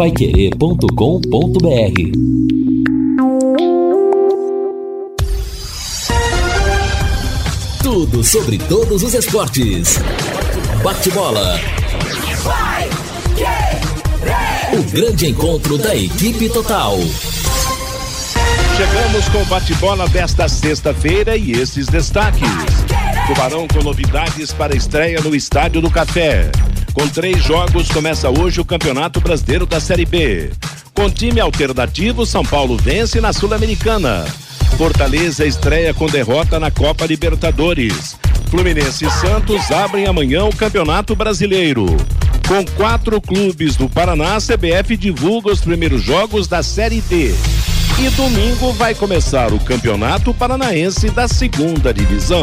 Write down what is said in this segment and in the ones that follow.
paiquerê.com.br Tudo sobre todos os esportes. Bate-bola. O grande encontro da equipe total. Chegamos com o bate-bola desta sexta-feira e esses destaques. Tubarão com novidades para a estreia no Estádio do Café. Com três jogos, começa hoje o Campeonato Brasileiro da Série B. Com time alternativo, São Paulo vence na Sul-Americana. Fortaleza estreia com derrota na Copa Libertadores. Fluminense e Santos abrem amanhã o Campeonato Brasileiro. Com quatro clubes do Paraná, a CBF divulga os primeiros jogos da Série D. E domingo vai começar o Campeonato Paranaense da Segunda Divisão.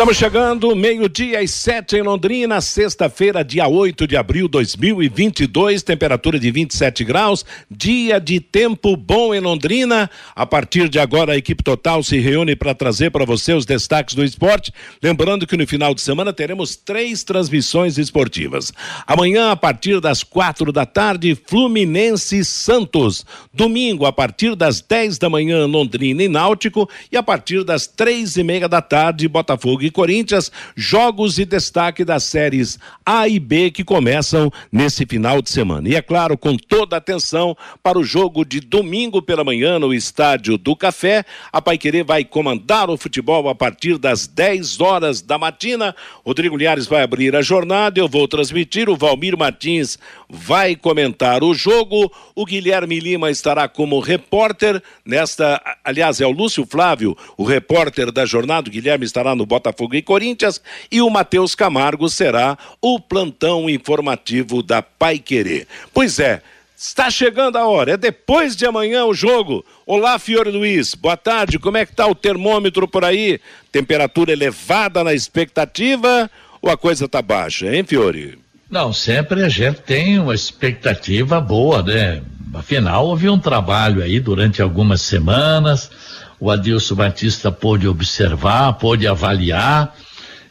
Estamos chegando, meio-dia às sete em Londrina, sexta-feira, dia 8 de abril de 2022, temperatura de 27 graus, dia de tempo bom em Londrina. A partir de agora, a equipe total se reúne para trazer para você os destaques do esporte. Lembrando que no final de semana teremos três transmissões esportivas. Amanhã, a partir das quatro da tarde, Fluminense Santos. Domingo, a partir das 10 da manhã, Londrina e Náutico. E a partir das três e meia da tarde, Botafogo Corinthians, jogos e destaque das séries A e B que começam nesse final de semana. E é claro, com toda a atenção para o jogo de domingo pela manhã no Estádio do Café, a Paiquerê vai comandar o futebol a partir das 10 horas da matina. Rodrigo Liares vai abrir a jornada, eu vou transmitir, o Valmir Martins vai comentar o jogo, o Guilherme Lima estará como repórter nesta, aliás, é o Lúcio Flávio, o repórter da jornada, o Guilherme estará no Botafogo e Corinthians e o Matheus Camargo será o plantão informativo da Pai Querer. Pois é, Está chegando a hora, é depois de amanhã o jogo. Olá, Fiore Luiz, boa tarde, como é que está o termômetro por aí? Temperatura elevada na expectativa ou a coisa está baixa, hein, Fiore? Não, sempre a gente tem uma expectativa boa, né? Afinal, houve um trabalho aí durante algumas semanas, o Adilson Batista pôde observar, pôde avaliar.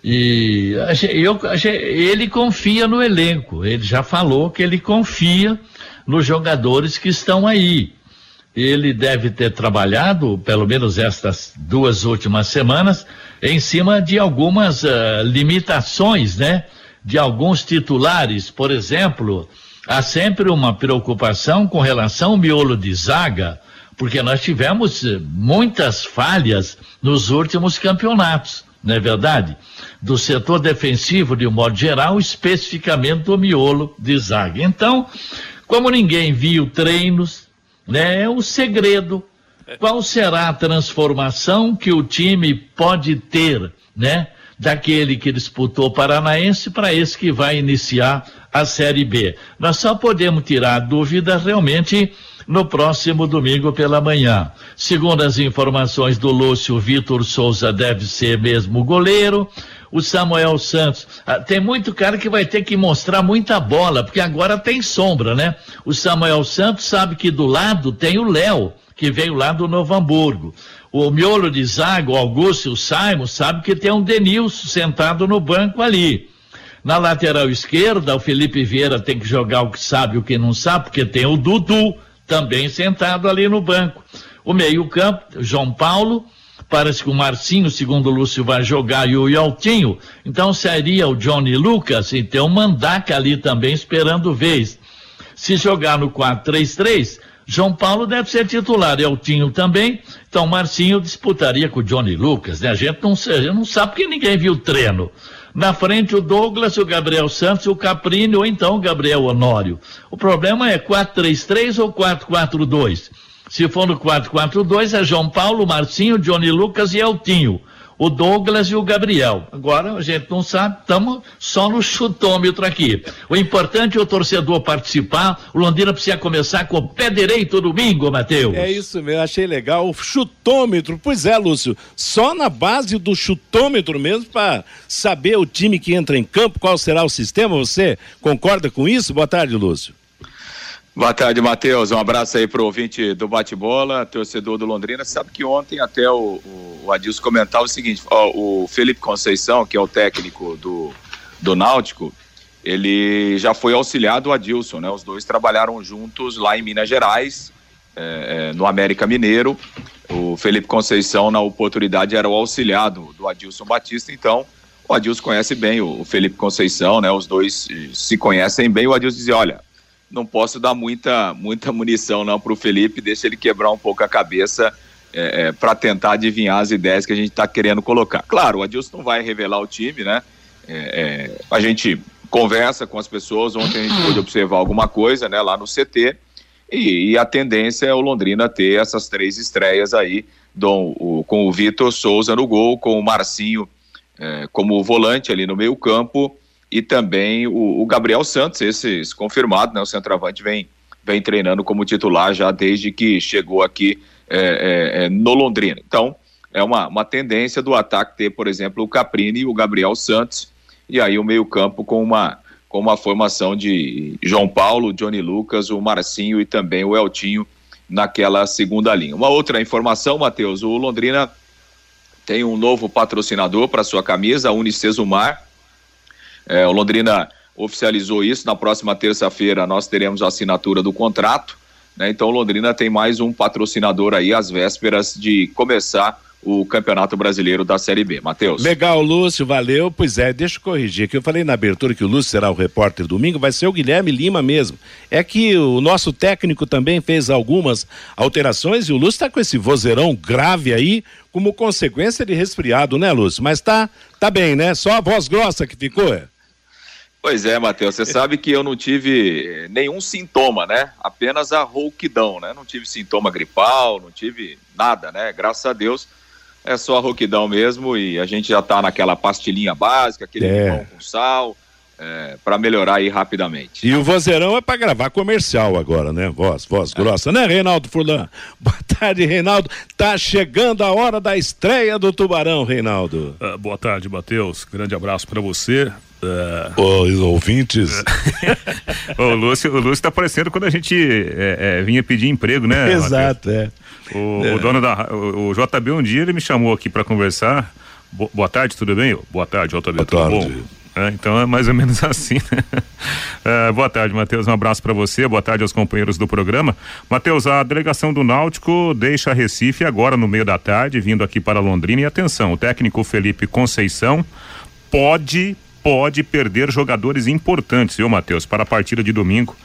E eu, ele confia no elenco. Ele já falou que ele confia nos jogadores que estão aí. Ele deve ter trabalhado, pelo menos estas duas últimas semanas, em cima de algumas uh, limitações, né? De alguns titulares. Por exemplo, há sempre uma preocupação com relação ao miolo de zaga porque nós tivemos eh, muitas falhas nos últimos campeonatos, não é verdade? Do setor defensivo, de um modo geral, especificamente do miolo de zaga. Então, como ninguém viu treinos, né, é o segredo. Qual será a transformação que o time pode ter, né? Daquele que disputou o Paranaense para esse que vai iniciar a Série B. Nós só podemos tirar dúvida realmente no próximo domingo pela manhã. Segundo as informações do Lúcio, Vitor Souza deve ser mesmo goleiro. O Samuel Santos. Ah, tem muito cara que vai ter que mostrar muita bola, porque agora tem sombra, né? O Samuel Santos sabe que do lado tem o Léo, que veio lá do Novo Hamburgo. O miolo de zaga, o Augusto e o Simon, sabe que tem um Denilson sentado no banco ali. Na lateral esquerda, o Felipe Vieira tem que jogar o que sabe e o que não sabe, porque tem o Dudu também sentado ali no banco. O meio-campo, João Paulo, parece que o Marcinho, segundo o Lúcio, vai jogar e o Yaltinho. Então seria o Johnny Lucas e tem o Mandaca ali também esperando vez. Se jogar no 4-3-3, João Paulo deve ser titular, Eltinho também. Então Marcinho disputaria com o Johnny Lucas, né? A gente não, a não sabe porque ninguém viu o treino. Na frente o Douglas, o Gabriel Santos, o Caprini ou então o Gabriel Honório. O problema é 4-3-3 ou 4-4-2. Se for no 4-4-2 é João Paulo, Marcinho, Johnny Lucas e Eltinho. O Douglas e o Gabriel. Agora a gente não sabe, estamos só no chutômetro aqui. O importante é o torcedor participar. O Londrina precisa começar com o pé direito domingo, Matheus. É isso mesmo, achei legal. O chutômetro, pois é, Lúcio, só na base do chutômetro mesmo para saber o time que entra em campo, qual será o sistema. Você concorda com isso? Boa tarde, Lúcio. Boa tarde, Matheus. Um abraço aí pro ouvinte do Bate-Bola, torcedor do Londrina. Sabe que ontem até o, o Adilson comentava o seguinte: ó, o Felipe Conceição, que é o técnico do, do Náutico, ele já foi auxiliar do Adilson, né? Os dois trabalharam juntos lá em Minas Gerais, é, é, no América Mineiro. O Felipe Conceição, na oportunidade, era o auxiliado do Adilson Batista, então o Adilson conhece bem o, o Felipe Conceição, né? Os dois se conhecem bem. O Adilson dizia: olha não posso dar muita, muita munição não para o Felipe, deixa ele quebrar um pouco a cabeça é, é, para tentar adivinhar as ideias que a gente está querendo colocar. Claro, o Adilson não vai revelar o time, né? É, é, a gente conversa com as pessoas, ontem a gente pôde observar alguma coisa né, lá no CT, e, e a tendência é o Londrina ter essas três estreias aí, do, o, com o Vitor Souza no gol, com o Marcinho é, como volante ali no meio campo, e também o, o Gabriel Santos, esse, confirmado, né? O centroavante vem, vem treinando como titular já desde que chegou aqui é, é, é, no Londrina. Então, é uma, uma tendência do ataque ter, por exemplo, o Caprini e o Gabriel Santos, e aí o meio-campo com uma, com uma formação de João Paulo, Johnny Lucas, o Marcinho e também o Eltinho naquela segunda linha. Uma outra informação, Matheus, o Londrina tem um novo patrocinador para sua camisa, a Unicesumar é, o Londrina oficializou isso. Na próxima terça-feira nós teremos a assinatura do contrato. Né? Então, Londrina tem mais um patrocinador aí às vésperas de começar o Campeonato Brasileiro da Série B. Matheus. Legal, Lúcio, valeu. Pois é, deixa eu corrigir que eu falei na abertura que o Lúcio será o repórter domingo, vai ser o Guilherme Lima mesmo. É que o nosso técnico também fez algumas alterações e o Lúcio está com esse vozeirão grave aí, como consequência de resfriado, né, Lúcio? Mas tá, tá bem, né? Só a voz grossa que ficou, é? Pois é, Matheus, você sabe que eu não tive eh, nenhum sintoma, né? Apenas a rouquidão, né? Não tive sintoma gripal, não tive nada, né? Graças a Deus é só a rouquidão mesmo e a gente já tá naquela pastilhinha básica, aquele é. limão com sal, é, para melhorar aí rapidamente. E o vozeirão é para gravar comercial agora, né? Voz, voz grossa, né, Reinaldo Furlan? Boa tarde, Reinaldo. Tá chegando a hora da estreia do Tubarão, Reinaldo. Uh, boa tarde, Matheus. Grande abraço para você. Uh... Os ouvintes. o Lúcio, o Lúcio tá parecendo quando a gente é, é, vinha pedir emprego, né? Exato, é. O, é. o, dono da. O, o, JB um dia ele me chamou aqui para conversar. Bo, boa tarde, tudo bem? Boa tarde, JB, boa tudo tarde. bom? É, então é mais ou menos assim. Né? É, boa tarde, Matheus. Um abraço para você. Boa tarde aos companheiros do programa. Matheus, a delegação do Náutico deixa Recife agora no meio da tarde, vindo aqui para Londrina. E atenção, o técnico Felipe Conceição pode pode perder jogadores importantes, viu, Matheus, para a partida de domingo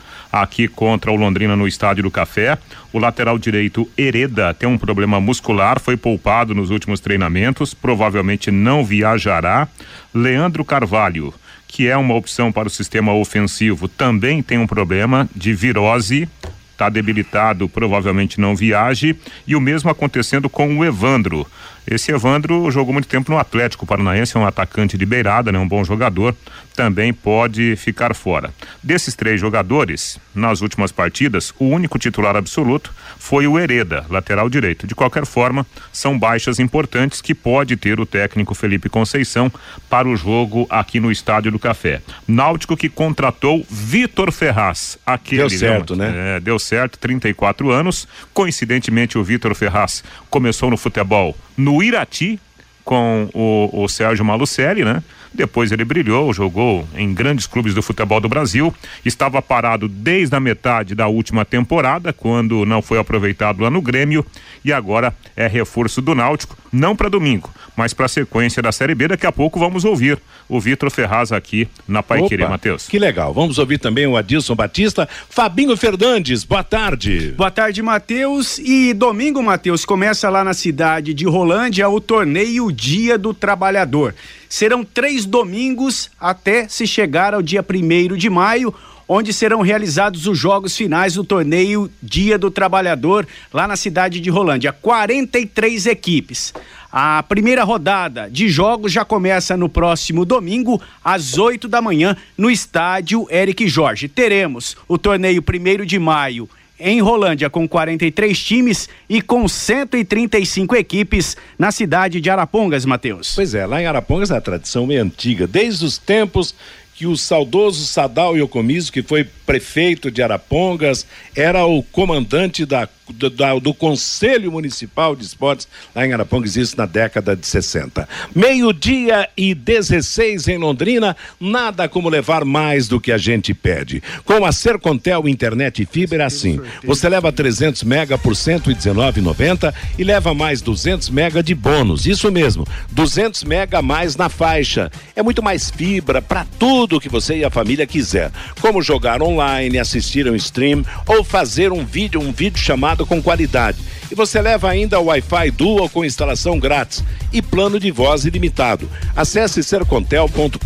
aqui contra o Londrina no Estádio do Café. O lateral direito Hereda tem um problema muscular, foi poupado nos últimos treinamentos, provavelmente não viajará. Leandro Carvalho, que é uma opção para o sistema ofensivo, também tem um problema de virose está debilitado, provavelmente não viaje, e o mesmo acontecendo com o Evandro. Esse Evandro jogou muito tempo no Atlético Paranaense, é um atacante de beirada, né, um bom jogador, também pode ficar fora. Desses três jogadores, nas últimas partidas, o único titular absoluto foi o Hereda, lateral direito. De qualquer forma, são baixas importantes que pode ter o técnico Felipe Conceição para o jogo aqui no Estádio do Café. Náutico que contratou Vitor Ferraz, aquele deu certo, né? É, deu certo, 34 anos. Coincidentemente, o Vitor Ferraz começou no futebol no Irati com o, o Sérgio Malucelli, né? Depois ele brilhou, jogou em grandes clubes do futebol do Brasil. Estava parado desde a metade da última temporada, quando não foi aproveitado lá no Grêmio. E agora é reforço do Náutico, não para domingo, mas para a sequência da Série B. Daqui a pouco vamos ouvir o Vitor Ferraz aqui na Paiqueria, Matheus. Que legal. Vamos ouvir também o Adilson Batista. Fabinho Fernandes, boa tarde. Boa tarde, Matheus. E domingo, Matheus, começa lá na cidade de Rolândia o torneio Dia do Trabalhador. Serão três domingos até se chegar ao dia primeiro de maio, onde serão realizados os jogos finais do torneio Dia do Trabalhador, lá na cidade de Rolândia. 43 equipes. A primeira rodada de jogos já começa no próximo domingo, às 8 da manhã, no estádio Eric Jorge. Teremos o torneio 1 de maio em Rolândia com 43 times e com 135 equipes na cidade de Arapongas, Matheus. Pois é, lá em Arapongas a tradição é antiga, desde os tempos que o saudoso Sadal Yocomiso, que foi prefeito de Arapongas, era o comandante da do, da, do Conselho Municipal de Esportes lá em Arapongas, isso na década de 60. Meio-dia e 16 em Londrina, nada como levar mais do que a gente pede. Com a Sercontel Internet e Fibra é assim. Você leva 300 mega por 119,90 e leva mais 200 mega de bônus. Isso mesmo, 200 mega a mais na faixa. É muito mais fibra para tudo que você e a família quiser. Como jogar online, assistir um stream ou fazer um vídeo, um vídeo chamado com qualidade. E você leva ainda o Wi-Fi Dual com instalação grátis e plano de voz ilimitado. Acesse sercontel.com.br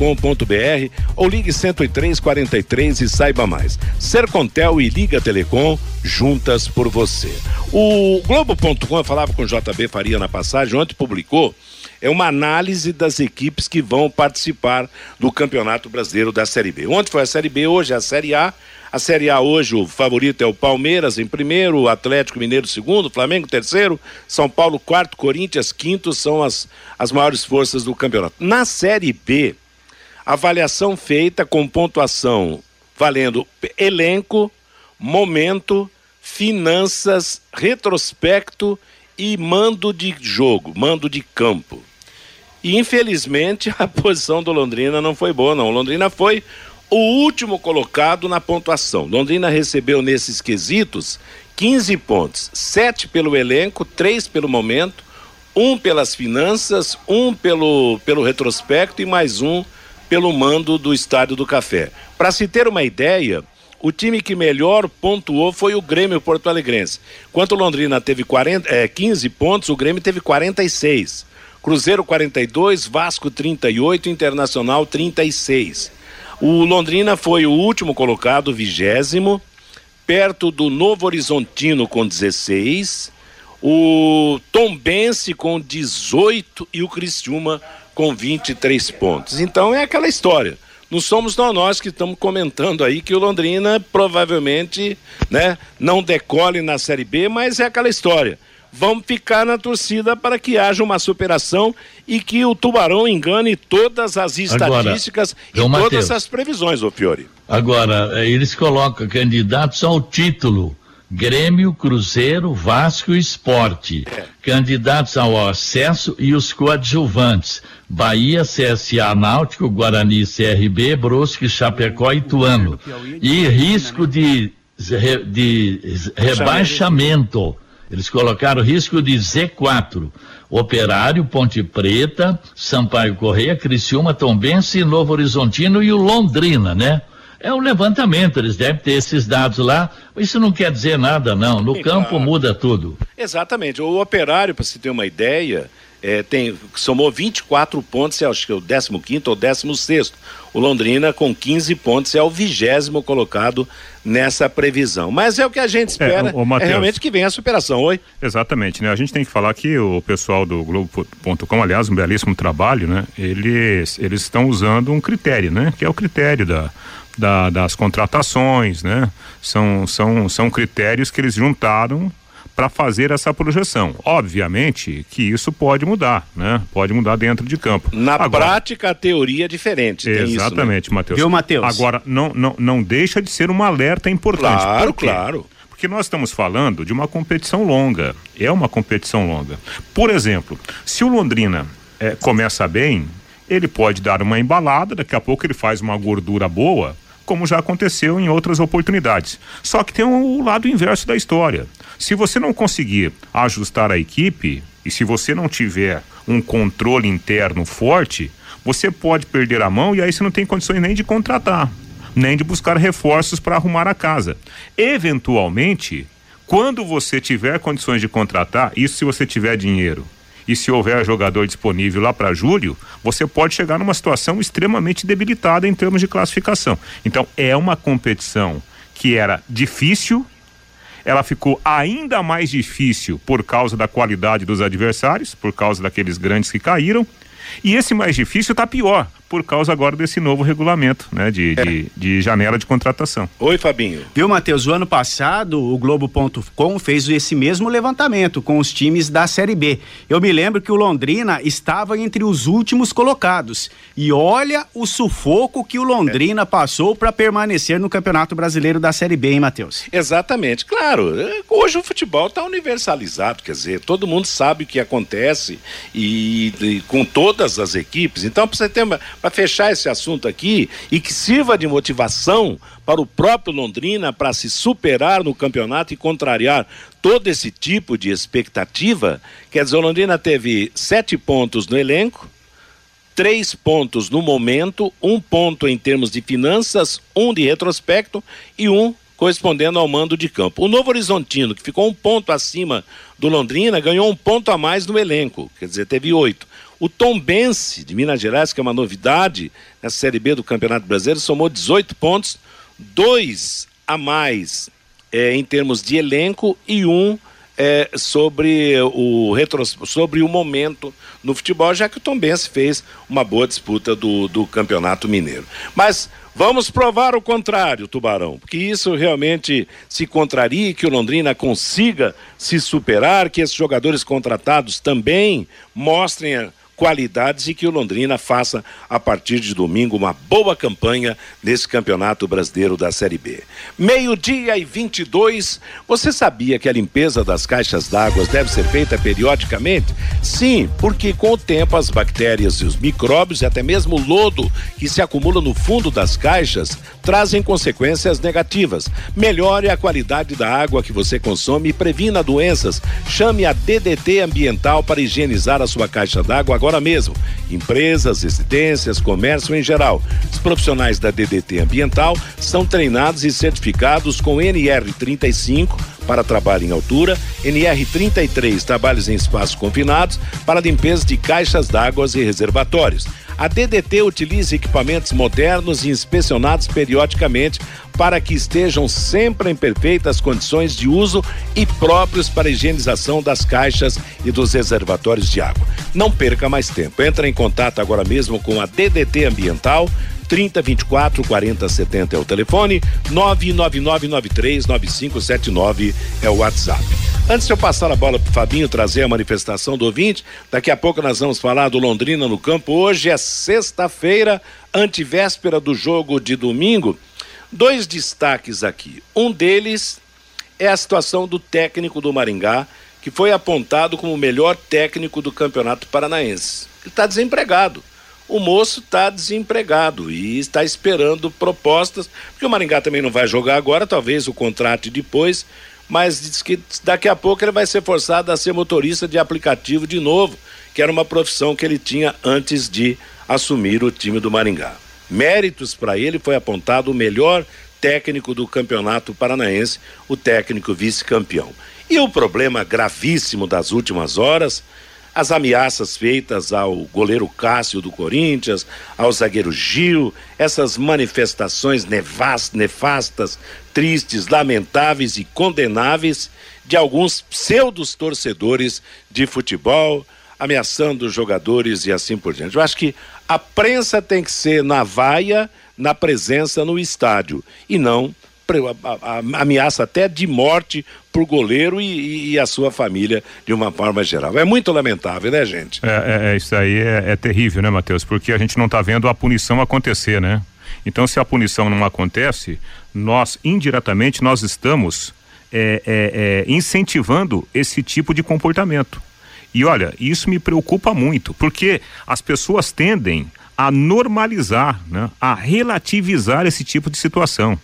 ou ligue 10343 e saiba mais. Sercontel e Liga Telecom juntas por você. O Globo.com, eu falava com o JB Faria na passagem, ontem publicou é uma análise das equipes que vão participar do Campeonato Brasileiro da Série B. Ontem foi a Série B, hoje é a Série A. A Série A hoje o favorito é o Palmeiras em primeiro, o Atlético Mineiro segundo, Flamengo terceiro, São Paulo quarto, Corinthians quinto são as, as maiores forças do campeonato. Na Série B, avaliação feita com pontuação valendo elenco, momento, finanças, retrospecto e mando de jogo, mando de campo. E infelizmente a posição do Londrina não foi boa, não. O Londrina foi o último colocado na pontuação. Londrina recebeu nesses quesitos 15 pontos, 7 pelo elenco, 3 pelo momento, um pelas finanças, um pelo, pelo retrospecto e mais um pelo mando do Estádio do Café. Para se ter uma ideia, o time que melhor pontuou foi o Grêmio Porto Alegrense. Enquanto o Londrina teve 40, é, 15 pontos, o Grêmio teve 46. Cruzeiro 42, Vasco 38, Internacional 36. O Londrina foi o último colocado, vigésimo, perto do Novo Horizontino com 16, o Tombense com 18 e o Criciúma com 23 pontos. Então é aquela história. Não somos nós que estamos comentando aí que o Londrina provavelmente, né, não decole na Série B, mas é aquela história vamos ficar na torcida para que haja uma superação e que o Tubarão engane todas as estatísticas Agora, e todas Mateus, as previsões, ô Fiore. Agora, eh, eles colocam candidatos ao título. Grêmio, Cruzeiro, Vasco e Esporte. É. Candidatos ao acesso e os coadjuvantes. Bahia, CSA Náutico, Guarani, CRB, Brusque, Chapecó e Tuano. E risco de, de rebaixamento eles colocaram risco de Z4. Operário, Ponte Preta, Sampaio Correia, Criciúma, Tombense, Novo Horizontino e o Londrina, né? É um levantamento, eles devem ter esses dados lá. Isso não quer dizer nada, não. No campo claro. muda tudo. Exatamente. O operário, para se ter uma ideia, é, tem, somou 24 pontos, é, acho que é o 15 ou 16. O Londrina, com 15 pontos, é o vigésimo colocado nessa previsão. Mas é o que a gente é, espera, é, o, o Mateus, é realmente que venha a superação. Oi? Exatamente, né? A gente tem que falar que o pessoal do Globo.com, aliás, um belíssimo trabalho, né? Eles, eles estão usando um critério, né? Que é o critério da, da, das contratações, né? São, são, são critérios que eles juntaram para fazer essa projeção. Obviamente que isso pode mudar, né? Pode mudar dentro de campo. Na Agora, prática, a teoria é diferente. Exatamente, isso, né? Matheus. Viu, Matheus? Agora, não, não, não deixa de ser um alerta importante. Claro, claro. Porque nós estamos falando de uma competição longa. É uma competição longa. Por exemplo, se o Londrina é, começa bem, ele pode dar uma embalada, daqui a pouco ele faz uma gordura boa, como já aconteceu em outras oportunidades. Só que tem o um lado inverso da história. Se você não conseguir ajustar a equipe e se você não tiver um controle interno forte, você pode perder a mão e aí você não tem condições nem de contratar, nem de buscar reforços para arrumar a casa. Eventualmente, quando você tiver condições de contratar, isso se você tiver dinheiro, e se houver jogador disponível lá para julho, você pode chegar numa situação extremamente debilitada em termos de classificação. Então, é uma competição que era difícil, ela ficou ainda mais difícil por causa da qualidade dos adversários, por causa daqueles grandes que caíram. E esse mais difícil está pior, por causa agora desse novo regulamento, né, de, é. de, de, janela de contratação. Oi, Fabinho. Viu, Matheus? O ano passado, o Globo.com fez esse mesmo levantamento com os times da Série B. Eu me lembro que o Londrina estava entre os últimos colocados. E olha o sufoco que o Londrina é. passou para permanecer no Campeonato Brasileiro da Série B, hein, Matheus? Exatamente. Claro, hoje o futebol está universalizado, quer dizer, todo mundo sabe o que acontece e, e com todas as equipes. Então, para você ter uma para fechar esse assunto aqui e que sirva de motivação para o próprio Londrina para se superar no campeonato e contrariar todo esse tipo de expectativa. Quer dizer, o Londrina teve sete pontos no elenco, três pontos no momento, um ponto em termos de finanças, um de retrospecto e um correspondendo ao mando de campo. O Novo Horizontino, que ficou um ponto acima do Londrina, ganhou um ponto a mais no elenco, quer dizer, teve oito. O Tom Bense, de Minas Gerais, que é uma novidade na Série B do Campeonato Brasileiro, somou 18 pontos, dois a mais é, em termos de elenco e um é, sobre, o retro, sobre o momento no futebol, já que o Tom Bense fez uma boa disputa do, do Campeonato Mineiro. Mas vamos provar o contrário, Tubarão, porque isso realmente se contraria, que o Londrina consiga se superar, que esses jogadores contratados também mostrem qualidades e que o Londrina faça a partir de domingo uma boa campanha nesse Campeonato Brasileiro da Série B. Meio-dia e 22. Você sabia que a limpeza das caixas d'água deve ser feita periodicamente? Sim, porque com o tempo as bactérias e os micróbios e até mesmo o lodo que se acumula no fundo das caixas trazem consequências negativas. Melhore a qualidade da água que você consome e previna doenças. Chame a DDT Ambiental para higienizar a sua caixa d'água agora agora mesmo. Empresas, residências, comércio em geral. Os profissionais da DDT Ambiental são treinados e certificados com NR35 para trabalho em altura, NR33 trabalhos em espaços confinados para limpeza de caixas d'água e reservatórios. A DDT utiliza equipamentos modernos e inspecionados periodicamente para que estejam sempre em perfeitas condições de uso e próprios para higienização das caixas e dos reservatórios de água. Não perca mais tempo. Entre em contato agora mesmo com a DDT Ambiental 30 24 40 70 é o telefone, 99993 9579 é o WhatsApp. Antes de eu passar a bola pro Fabinho trazer a manifestação do ouvinte, daqui a pouco nós vamos falar do Londrina no campo. Hoje é sexta-feira, antivéspera do jogo de domingo. Dois destaques aqui. Um deles é a situação do técnico do Maringá, que foi apontado como o melhor técnico do Campeonato Paranaense. Ele está desempregado o moço está desempregado e está esperando propostas, porque o Maringá também não vai jogar agora, talvez o contrato depois, mas diz que daqui a pouco ele vai ser forçado a ser motorista de aplicativo de novo, que era uma profissão que ele tinha antes de assumir o time do Maringá. Méritos para ele foi apontado o melhor técnico do campeonato paranaense, o técnico vice-campeão. E o problema gravíssimo das últimas horas as ameaças feitas ao goleiro Cássio do Corinthians, ao zagueiro Gil, essas manifestações nefastas, tristes, lamentáveis e condenáveis de alguns pseudos torcedores de futebol, ameaçando jogadores e assim por diante. Eu acho que a prensa tem que ser na vaia, na presença no estádio, e não ameaça até de morte por goleiro e, e, a sua família de uma forma geral. É muito lamentável, né, gente? É, é, é isso aí é, é, terrível, né, Matheus? Porque a gente não está vendo a punição acontecer, né? Então, se a punição não acontece, nós indiretamente nós estamos é, é, é, incentivando esse tipo de comportamento. E olha, isso me preocupa muito, porque as pessoas tendem a normalizar, né, a relativizar esse tipo de situação.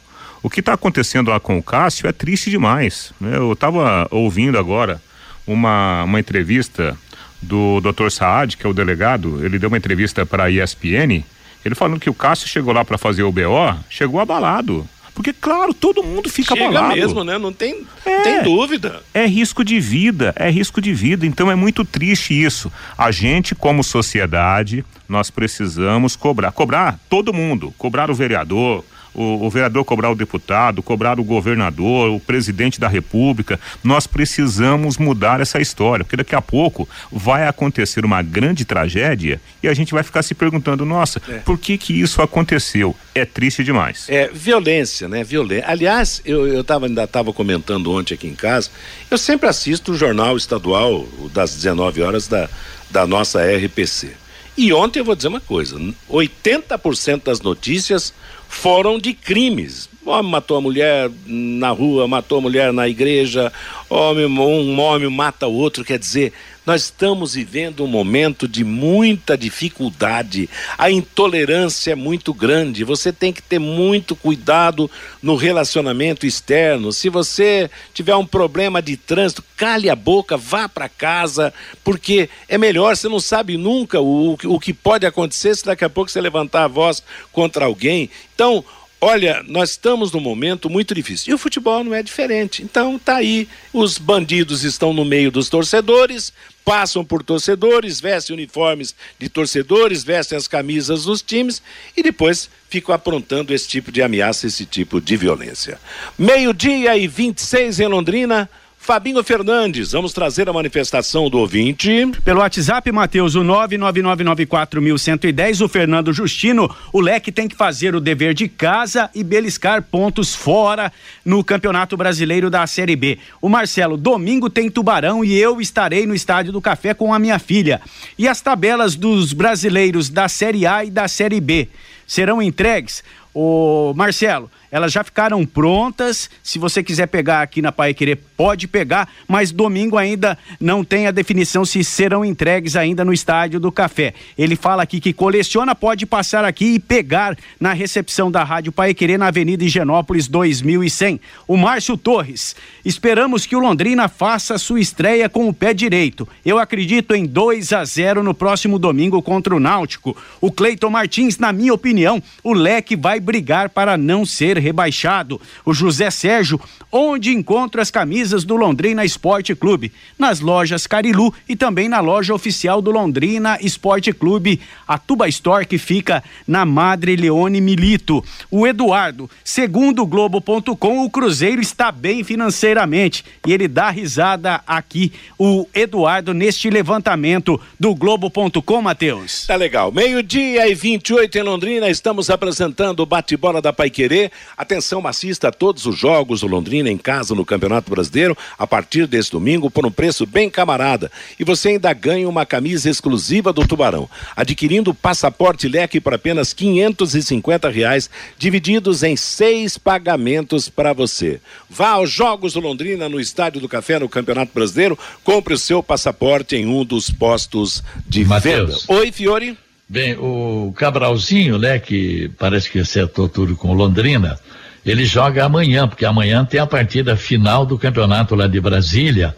O que está acontecendo lá com o Cássio é triste demais. Né? Eu estava ouvindo agora uma, uma entrevista do Dr. Saad, que é o delegado, ele deu uma entrevista para a ESPN, ele falando que o Cássio chegou lá para fazer o BO, chegou abalado. Porque, claro, todo mundo fica Chega abalado. mesmo, né? Não tem, é, tem dúvida. É risco de vida, é risco de vida. Então é muito triste isso. A gente, como sociedade, nós precisamos cobrar. Cobrar todo mundo. Cobrar o vereador, o, o, vereador cobrar o deputado, cobrar o governador, o presidente da república. Nós precisamos mudar essa história, porque daqui a pouco vai acontecer uma grande tragédia e a gente vai ficar se perguntando, nossa, é. por que que isso aconteceu? É triste demais. É, violência, né? Violência. Aliás, eu, eu tava, ainda estava comentando ontem aqui em casa, eu sempre assisto o jornal estadual das 19 horas da, da nossa RPC. E ontem eu vou dizer uma coisa: 80% das notícias foram de crimes. Homem matou a mulher na rua, matou a mulher na igreja, homem, um homem mata o outro. Quer dizer, nós estamos vivendo um momento de muita dificuldade. A intolerância é muito grande. Você tem que ter muito cuidado no relacionamento externo. Se você tiver um problema de trânsito, cale a boca, vá para casa, porque é melhor. Você não sabe nunca o, o que pode acontecer se daqui a pouco você levantar a voz contra alguém. Então, Olha, nós estamos num momento muito difícil. E o futebol não é diferente. Então tá aí, os bandidos estão no meio dos torcedores, passam por torcedores, vestem uniformes de torcedores, vestem as camisas dos times e depois ficam aprontando esse tipo de ameaça, esse tipo de violência. Meio-dia e 26 em Londrina. Fabinho Fernandes, vamos trazer a manifestação do ouvinte. Pelo WhatsApp, Matheus, o 99994110, o Fernando Justino, o Leque tem que fazer o dever de casa e beliscar pontos fora no Campeonato Brasileiro da Série B. O Marcelo, domingo tem Tubarão e eu estarei no Estádio do Café com a minha filha. E as tabelas dos brasileiros da Série A e da Série B serão entregues? O Marcelo, elas já ficaram prontas. Se você quiser pegar aqui na Pai Querer, pode pegar, mas domingo ainda não tem a definição se serão entregues ainda no Estádio do Café. Ele fala aqui que coleciona, pode passar aqui e pegar na recepção da Rádio Pai Querer na Avenida Higienópolis 2100. O Márcio Torres, esperamos que o Londrina faça sua estreia com o pé direito. Eu acredito em 2 a 0 no próximo domingo contra o Náutico. O Cleiton Martins, na minha opinião, o Leque vai brigar para não ser rebaixado. O José Sérgio, onde encontra as camisas do Londrina Esporte Clube? Nas lojas Carilu e também na loja oficial do Londrina Esporte Clube, a Tuba Store, que fica na Madre Leone Milito. O Eduardo, segundo o Globo.com, o Cruzeiro está bem financeiramente e ele dá risada aqui, o Eduardo, neste levantamento do Globo.com, Matheus. Tá legal. Meio-dia e 28 em Londrina, estamos apresentando o bate-bola da Paiquerê. Atenção, assista a todos os jogos do Londrina em casa no Campeonato Brasileiro a partir desse domingo por um preço bem camarada. E você ainda ganha uma camisa exclusiva do Tubarão, adquirindo o passaporte leque por apenas 550 reais, divididos em seis pagamentos para você. Vá aos Jogos do Londrina no Estádio do Café no Campeonato Brasileiro, compre o seu passaporte em um dos postos de Mateus. venda. Oi, Fiore. Bem, o Cabralzinho, né, que parece que acertou tudo com Londrina, ele joga amanhã, porque amanhã tem a partida final do campeonato lá de Brasília,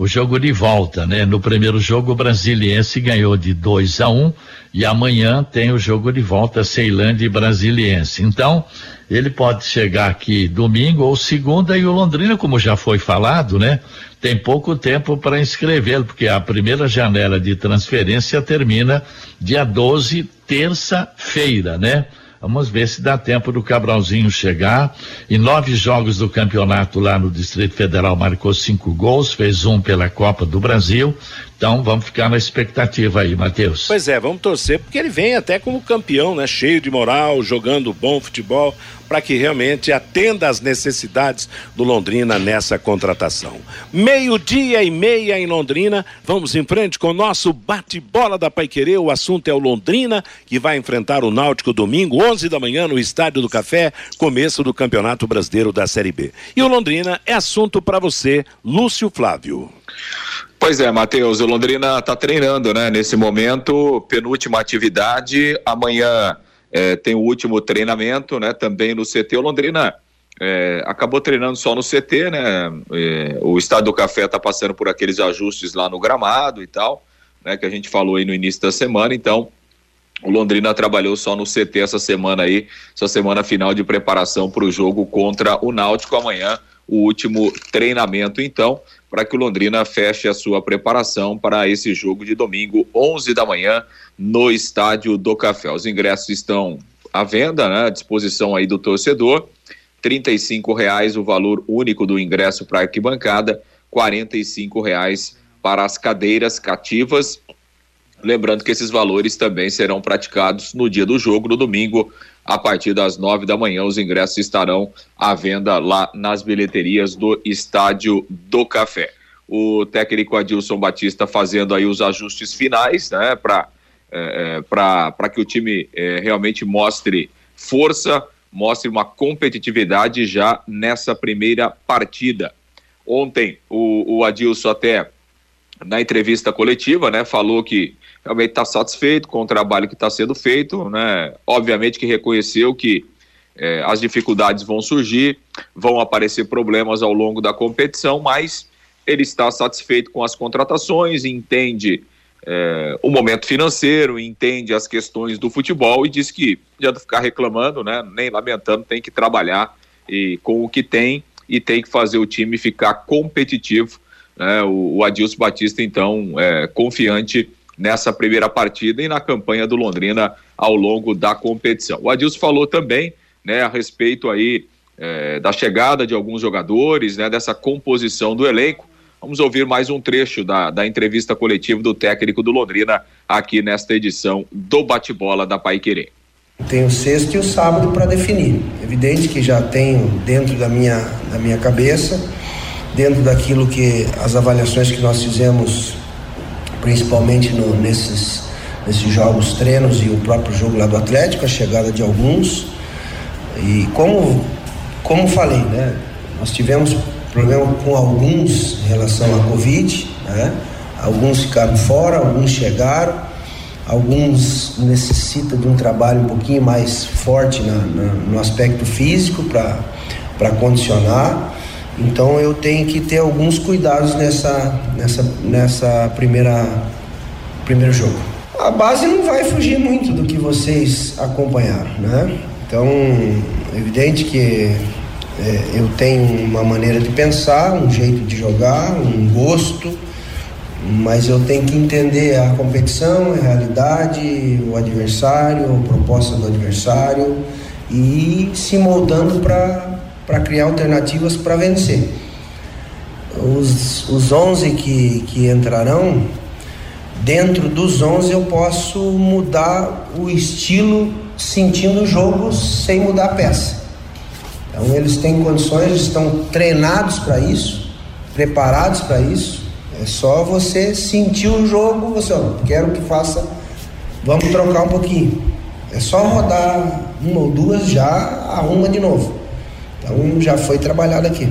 o jogo de volta, né? No primeiro jogo o Brasiliense ganhou de 2 a 1 um, e amanhã tem o jogo de volta Ceilândia e Brasiliense. Então, ele pode chegar aqui domingo ou segunda e o Londrina, como já foi falado, né? Tem pouco tempo para inscrevê-lo, porque a primeira janela de transferência termina dia 12, terça-feira, né? Vamos ver se dá tempo do Cabralzinho chegar. Em nove jogos do campeonato lá no Distrito Federal marcou cinco gols, fez um pela Copa do Brasil. Então vamos ficar na expectativa aí, Matheus. Pois é, vamos torcer porque ele vem até como campeão, né? Cheio de moral, jogando bom futebol, para que realmente atenda às necessidades do Londrina nessa contratação. Meio-dia e meia em Londrina, vamos em frente com o nosso bate-bola da Paiquerê. O assunto é o Londrina, que vai enfrentar o Náutico domingo, 11 da manhã, no Estádio do Café, começo do Campeonato Brasileiro da Série B. E o Londrina é assunto para você, Lúcio Flávio. Pois é, Matheus, o Londrina está treinando, né? Nesse momento, penúltima atividade. Amanhã é, tem o último treinamento, né? Também no CT. O Londrina é, acabou treinando só no CT, né? É, o Estado do Café está passando por aqueles ajustes lá no gramado e tal, né? Que a gente falou aí no início da semana. Então, O Londrina trabalhou só no CT essa semana aí, essa semana final de preparação para o jogo contra o Náutico amanhã, o último treinamento então, para que o Londrina feche a sua preparação para esse jogo de domingo, 11 da manhã, no estádio do Café. Os ingressos estão à venda, né, à disposição aí do torcedor. R$ reais o valor único do ingresso para arquibancada, R$ reais para as cadeiras cativas. Lembrando que esses valores também serão praticados no dia do jogo, no domingo, a partir das nove da manhã. Os ingressos estarão à venda lá nas bilheterias do Estádio do Café. O técnico Adilson Batista fazendo aí os ajustes finais, né, para é, é para que o time é, realmente mostre força, mostre uma competitividade já nessa primeira partida. Ontem o, o Adilson até na entrevista coletiva, né, falou que realmente está satisfeito com o trabalho que está sendo feito, né? Obviamente que reconheceu que é, as dificuldades vão surgir, vão aparecer problemas ao longo da competição, mas ele está satisfeito com as contratações, entende é, o momento financeiro, entende as questões do futebol e diz que não ficar reclamando, né, nem lamentando, tem que trabalhar e, com o que tem e tem que fazer o time ficar competitivo. Né, o, o Adilson Batista, então, é confiante nessa primeira partida e na campanha do Londrina ao longo da competição. O Adilson falou também né, a respeito aí é, da chegada de alguns jogadores, né, dessa composição do elenco. Vamos ouvir mais um trecho da, da entrevista coletiva do técnico do Londrina aqui nesta edição do Bate-Bola da Pai. Tenho sexto e o sábado para definir. Evidente que já tenho dentro da minha, da minha cabeça, dentro daquilo que as avaliações que nós fizemos, principalmente no, nesses, nesses jogos treinos e o próprio jogo lá do Atlético, a chegada de alguns. E como, como falei, né? Nós tivemos problema com alguns em relação à Covid, né? Alguns ficaram fora, alguns chegaram, alguns necessitam de um trabalho um pouquinho mais forte na, na, no aspecto físico para condicionar. Então eu tenho que ter alguns cuidados nessa, nessa, nessa primeira primeiro jogo. A base não vai fugir muito do que vocês acompanharam, né? Então, evidente que é, eu tenho uma maneira de pensar, um jeito de jogar, um gosto, mas eu tenho que entender a competição, a realidade, o adversário, a proposta do adversário e ir se moldando para criar alternativas para vencer. Os, os 11 que, que entrarão, dentro dos 11 eu posso mudar o estilo sentindo o jogo sem mudar a peça. Então eles têm condições, estão treinados para isso, preparados para isso. É só você sentir o jogo, você, ó, quero que faça, vamos trocar um pouquinho. É só rodar uma ou duas, já arruma de novo. Então já foi trabalhado aqui.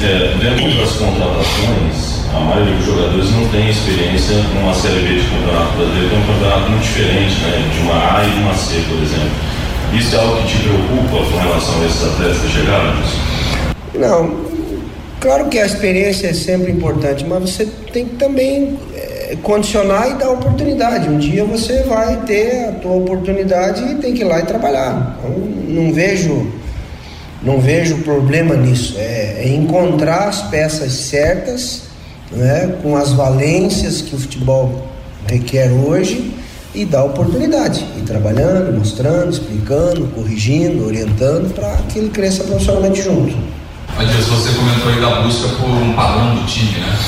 É, dentro das contratações, a maioria dos jogadores não tem experiência numa Série B de Campeonato Brasileiro, que é um campeonato muito diferente, né? De uma A e de uma C, por exemplo. Isso é algo que te preocupa com relação a esses atletas que chegaram? Não, claro que a experiência é sempre importante, mas você tem que também é, condicionar e dar oportunidade. Um dia você vai ter a tua oportunidade e tem que ir lá e trabalhar. Então, não vejo, não vejo problema nisso. É, é encontrar as peças certas, né, com as valências que o futebol requer hoje e dar oportunidade, ir trabalhando, mostrando, explicando, corrigindo, orientando para que ele cresça profissionalmente junto. Matias, você comentou aí da busca por um padrão do time, né?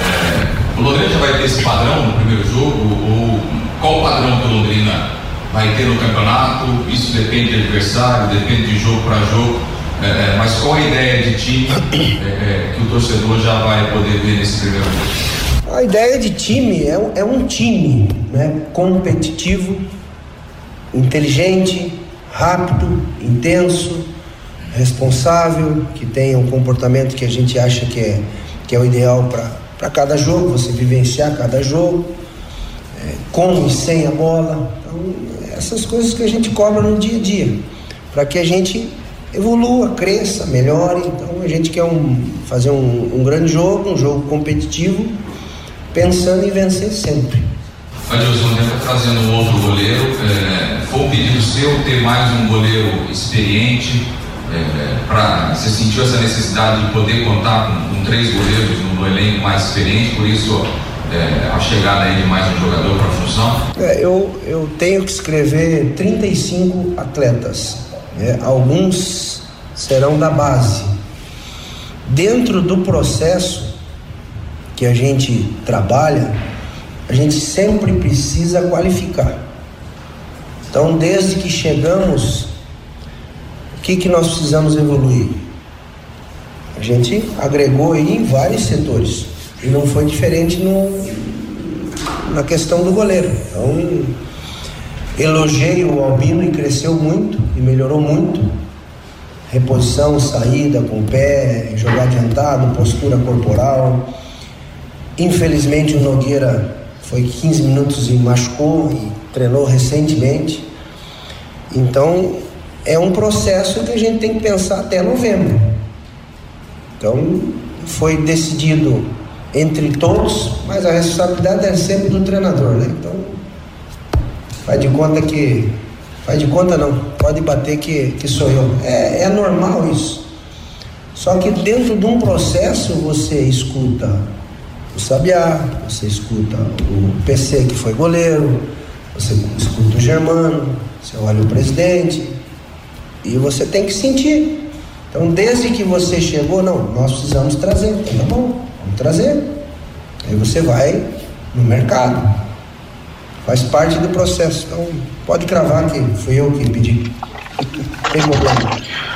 É, o Londrina já vai ter esse padrão no primeiro jogo? Ou qual padrão que o Londrina vai ter no campeonato? Isso depende do adversário, depende de jogo para jogo. É, é, mas qual a ideia de time é, é, que o torcedor já vai poder ver nesse primeiro jogo? A ideia de time é, é um time né, competitivo, inteligente, rápido, intenso, responsável, que tenha um comportamento que a gente acha que é, que é o ideal para cada jogo, você vivenciar cada jogo, é, com e sem a bola. Então, essas coisas que a gente cobra no dia a dia, para que a gente evolua, cresça, melhore. Então a gente quer um, fazer um, um grande jogo, um jogo competitivo pensando em vencer sempre. Adilson, está trazendo um outro goleiro. É, foi um pedido seu ter mais um goleiro experiente. É, para você sentiu essa necessidade de poder contar com, com três goleiros no, no, elenco mais experiente, por isso é, a chegada aí de mais um jogador para a função? É, eu, eu tenho que escrever 35 atletas. Né? Alguns serão da base. Dentro do processo que a gente trabalha, a gente sempre precisa qualificar. Então, desde que chegamos, o que, que nós precisamos evoluir? A gente agregou aí em vários setores. E não foi diferente no, na questão do goleiro. Então, elogiei o Albino e cresceu muito e melhorou muito. Reposição, saída com o pé, jogar adiantado, postura corporal. Infelizmente o Nogueira foi 15 minutos e machucou e treinou recentemente. Então é um processo que a gente tem que pensar até novembro. Então foi decidido entre todos, mas a responsabilidade é sempre do treinador, né? Então faz de conta que faz de conta não, pode bater que, que sou eu. É, é normal isso. Só que dentro de um processo você escuta o Sabiá, você escuta o PC que foi goleiro, você escuta o Germano, você olha o presidente e você tem que sentir. Então, desde que você chegou, não, nós precisamos trazer. Então, tá bom, vamos trazer. Aí você vai no mercado. Faz parte do processo. Então, pode cravar que fui eu que pedi. Tem problema.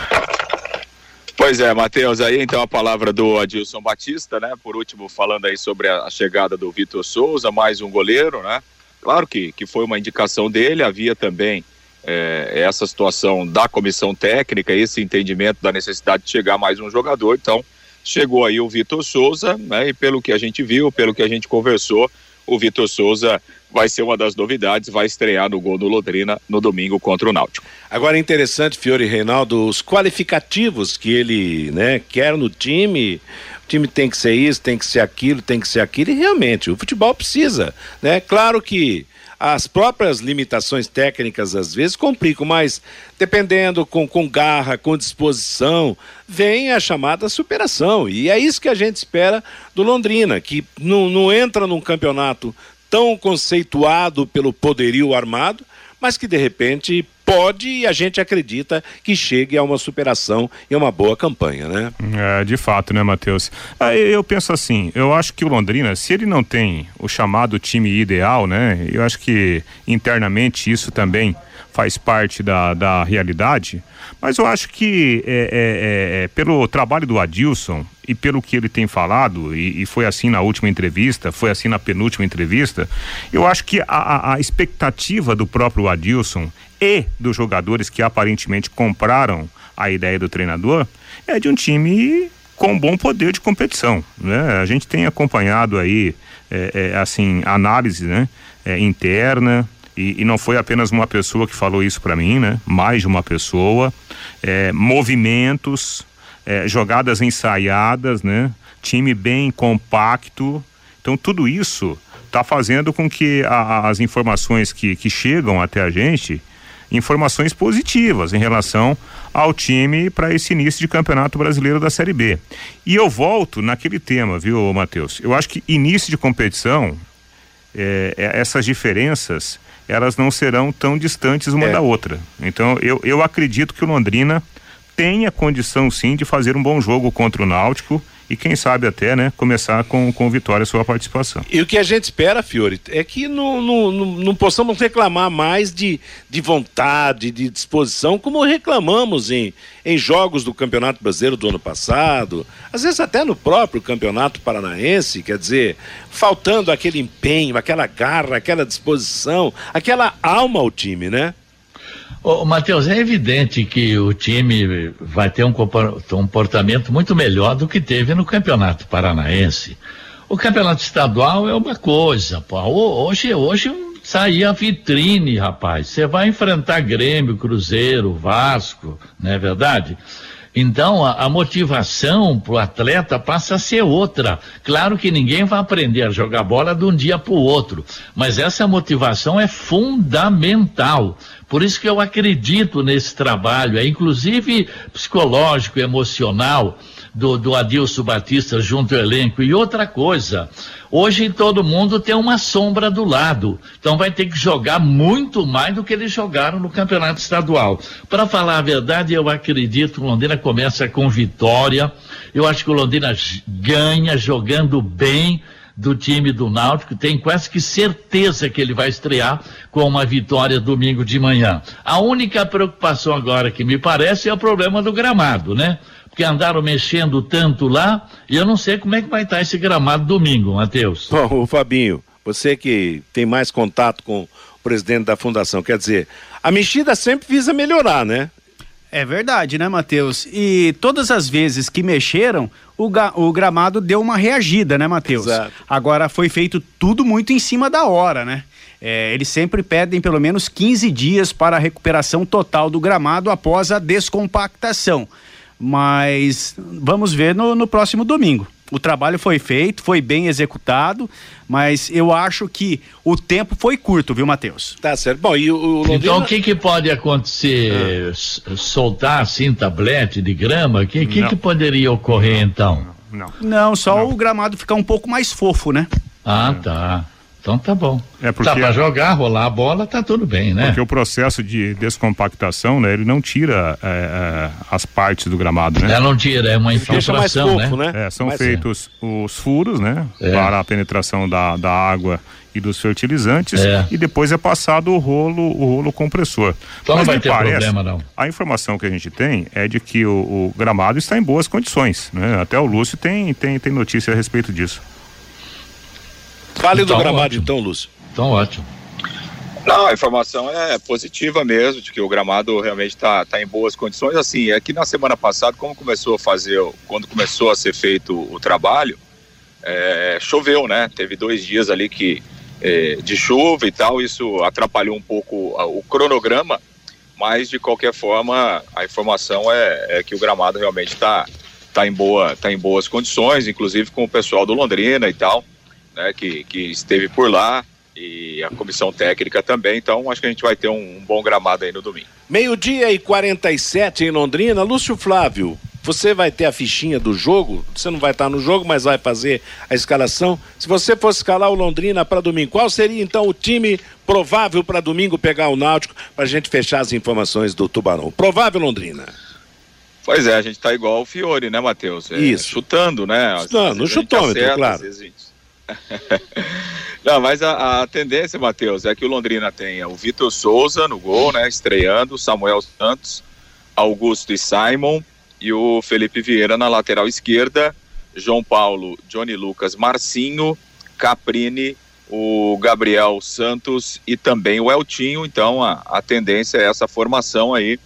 Pois é, Matheus, aí então a palavra do Adilson Batista, né? Por último, falando aí sobre a chegada do Vitor Souza, mais um goleiro, né? Claro que, que foi uma indicação dele, havia também é, essa situação da comissão técnica, esse entendimento da necessidade de chegar mais um jogador, então chegou aí o Vitor Souza, né? E pelo que a gente viu, pelo que a gente conversou, o Vitor Souza vai ser uma das novidades, vai estrear no gol do Londrina no domingo contra o Náutico. Agora é interessante, Fiore Reinaldo, os qualificativos que ele né, quer no time. O time tem que ser isso, tem que ser aquilo, tem que ser aquilo, e realmente o futebol precisa. Né? Claro que as próprias limitações técnicas às vezes complicam, mas dependendo com, com garra, com disposição, vem a chamada superação. E é isso que a gente espera do Londrina, que não, não entra num campeonato tão conceituado pelo poderio armado, mas que de repente pode e a gente acredita que chegue a uma superação e uma boa campanha, né? É, de fato, né, Matheus? Eu penso assim, eu acho que o Londrina, se ele não tem o chamado time ideal, né, eu acho que internamente isso também faz parte da, da realidade, mas eu acho que é, é, é, é pelo trabalho do Adilson e pelo que ele tem falado, e, e, foi assim na última entrevista, foi assim na penúltima entrevista, eu acho que a, a expectativa do próprio Adilson e dos jogadores que aparentemente compraram a ideia do treinador é de um time com bom poder de competição, né? A gente tem acompanhado aí, é, é, assim, análise, né? É, interna, e, e, não foi apenas uma pessoa que falou isso para mim, né? Mais de uma pessoa, é, movimentos, é, jogadas ensaiadas, né? Time bem compacto. Então tudo isso está fazendo com que a, as informações que, que chegam até a gente, informações positivas em relação ao time para esse início de campeonato brasileiro da Série B. E eu volto naquele tema, viu, Matheus? Eu acho que início de competição, é, é essas diferenças elas não serão tão distantes uma é. da outra. Então eu, eu acredito que o Londrina tenha condição sim de fazer um bom jogo contra o Náutico e quem sabe até, né, começar com, com vitória sua participação. E o que a gente espera, Fiore, é que não, não, não, não, possamos reclamar mais de, de vontade, de disposição, como reclamamos em, em jogos do Campeonato Brasileiro do ano passado, às vezes até no próprio Campeonato Paranaense, quer dizer, faltando aquele empenho, aquela garra, aquela disposição, aquela alma ao time, né? Ô, Matheus, é evidente que o time vai ter um comportamento muito melhor do que teve no Campeonato Paranaense. O Campeonato Estadual é uma coisa, pô. Hoje, hoje sair a vitrine, rapaz. Você vai enfrentar Grêmio, Cruzeiro, Vasco, não é verdade? Então, a, a motivação para o atleta passa a ser outra. Claro que ninguém vai aprender a jogar bola de um dia para o outro, mas essa motivação é fundamental. Por isso que eu acredito nesse trabalho, é inclusive psicológico, emocional do, do Adilson Batista junto ao elenco. E outra coisa, hoje todo mundo tem uma sombra do lado, então vai ter que jogar muito mais do que eles jogaram no campeonato estadual. Para falar a verdade, eu acredito que o Londrina começa com vitória. Eu acho que o Londrina ganha jogando bem do time do Náutico, tem quase que certeza que ele vai estrear com uma vitória domingo de manhã. A única preocupação agora que me parece é o problema do gramado, né? Porque andaram mexendo tanto lá, e eu não sei como é que vai estar esse gramado domingo, Matheus. Bom, o Fabinho, você que tem mais contato com o presidente da fundação, quer dizer, a mexida sempre visa melhorar, né? É verdade, né, Matheus? E todas as vezes que mexeram, o, o gramado deu uma reagida, né, Matheus? Agora foi feito tudo muito em cima da hora, né? É, eles sempre pedem pelo menos 15 dias para a recuperação total do gramado após a descompactação. Mas vamos ver no, no próximo domingo. O trabalho foi feito, foi bem executado, mas eu acho que o tempo foi curto, viu, Matheus? Tá certo. Bom, e o, Londrina... Então o que, que pode acontecer? Ah. Soltar assim tablete de grama? O que, que, que, poderia ocorrer então? Não. Não, só não. o gramado ficar um pouco mais fofo, né? Ah, tá. Então tá bom. É porque, tá para jogar, rolar a bola, tá tudo bem, né? Porque o processo de descompactação, né, ele não tira é, é, as partes do gramado, né? É, não tira, é uma infiltração, fofo, né? né? É, são Mas feitos é. os furos, né, é. para a penetração da, da água e dos fertilizantes é. e depois é passado o rolo, o rolo compressor. Então Mas não vai ter parece, problema não. A informação que a gente tem é de que o, o gramado está em boas condições, né? Até o Lúcio tem tem tem notícia a respeito disso. Fale então, do gramado ótimo. então, Lúcio. Então, ótimo. Não, a informação é positiva mesmo, de que o gramado realmente está tá em boas condições. Assim, é que na semana passada, como começou a fazer, quando começou a ser feito o trabalho, é, choveu, né? Teve dois dias ali que é, de chuva e tal, isso atrapalhou um pouco o cronograma, mas de qualquer forma a informação é, é que o gramado realmente está tá em boa, tá em boas condições, inclusive com o pessoal do Londrina e tal né, que, que esteve por lá e a comissão técnica também. Então, acho que a gente vai ter um, um bom gramado aí no domingo. Meio-dia e 47 em Londrina. Lúcio Flávio, você vai ter a fichinha do jogo? Você não vai estar no jogo, mas vai fazer a escalação. Se você fosse escalar o Londrina para domingo, qual seria então o time provável para domingo pegar o Náutico para a gente fechar as informações do Tubarão? Provável Londrina. Pois é, a gente está igual o Fiore, né, Matheus? É, Isso. Chutando, né? Chutando, no chutômetro, acerta, claro. Às vezes Não, mas a, a tendência, Matheus, é que o Londrina tenha o Vitor Souza no gol, né? Estreando, Samuel Santos, Augusto e Simon, e o Felipe Vieira na lateral esquerda, João Paulo, Johnny Lucas, Marcinho, Caprini, o Gabriel Santos e também o Eltinho. Então a, a tendência é essa formação aí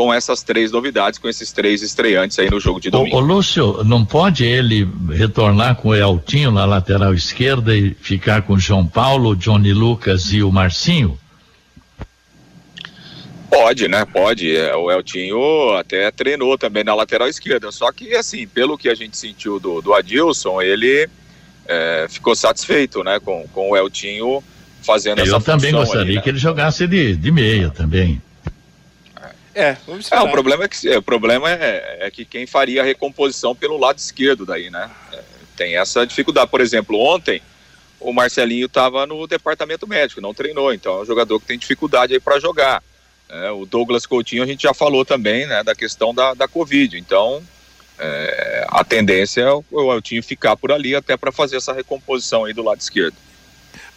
com essas três novidades, com esses três estreantes aí no jogo de domingo. O, Lúcio, não pode ele retornar com o Eltinho na lateral esquerda e ficar com o João Paulo, Johnny Lucas e o Marcinho? Pode, né? Pode. É, o Eltinho até treinou também na lateral esquerda. Só que, assim, pelo que a gente sentiu do, do Adilson, ele é, ficou satisfeito, né? Com, com o Eltinho fazendo Eu essa função. Eu também gostaria ali, né? que ele jogasse de, de meia também. É, vamos é, o problema é que o problema é, é, que quem faria a recomposição pelo lado esquerdo daí, né? É, tem essa dificuldade. Por exemplo, ontem o Marcelinho estava no departamento médico, não treinou, então é um jogador que tem dificuldade aí para jogar. É, o Douglas Coutinho a gente já falou também, né, da questão da, da Covid. Então é, a tendência é o, o Eltinho ficar por ali até para fazer essa recomposição aí do lado esquerdo.